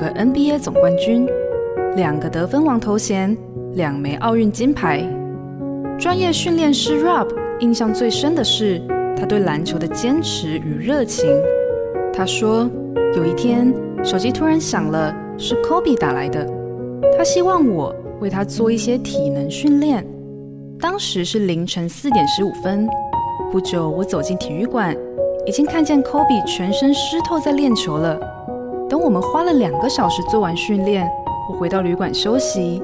个 NBA 总冠军，两个得分王头衔，两枚奥运金牌。专业训练师 Rob 印象最深的是他对篮球的坚持与热情。他说，有一天手机突然响了，是 Kobe 打来的，他希望我为他做一些体能训练。当时是凌晨四点十五分。不久，我走进体育馆，已经看见 Kobe 全身湿透在练球了。等我们花了两个小时做完训练，我回到旅馆休息。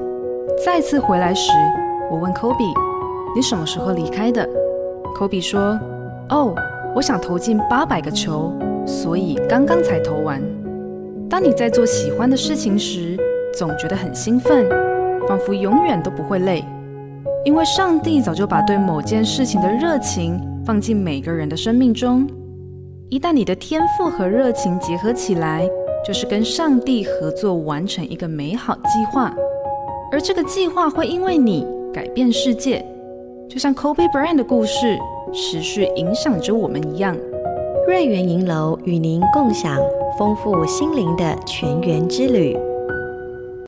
再次回来时，我问 Kobe。你什么时候离开的？Kobe 说：“哦，我想投进八百个球，所以刚刚才投完。”当你在做喜欢的事情时，总觉得很兴奋，仿佛永远都不会累，因为上帝早就把对某件事情的热情放进每个人的生命中。一旦你的天赋和热情结合起来，就是跟上帝合作完成一个美好计划，而这个计划会因为你改变世界。就像 Kobe Bryant 的故事持续影响着我们一样，瑞园银楼与您共享丰富心灵的全员之旅。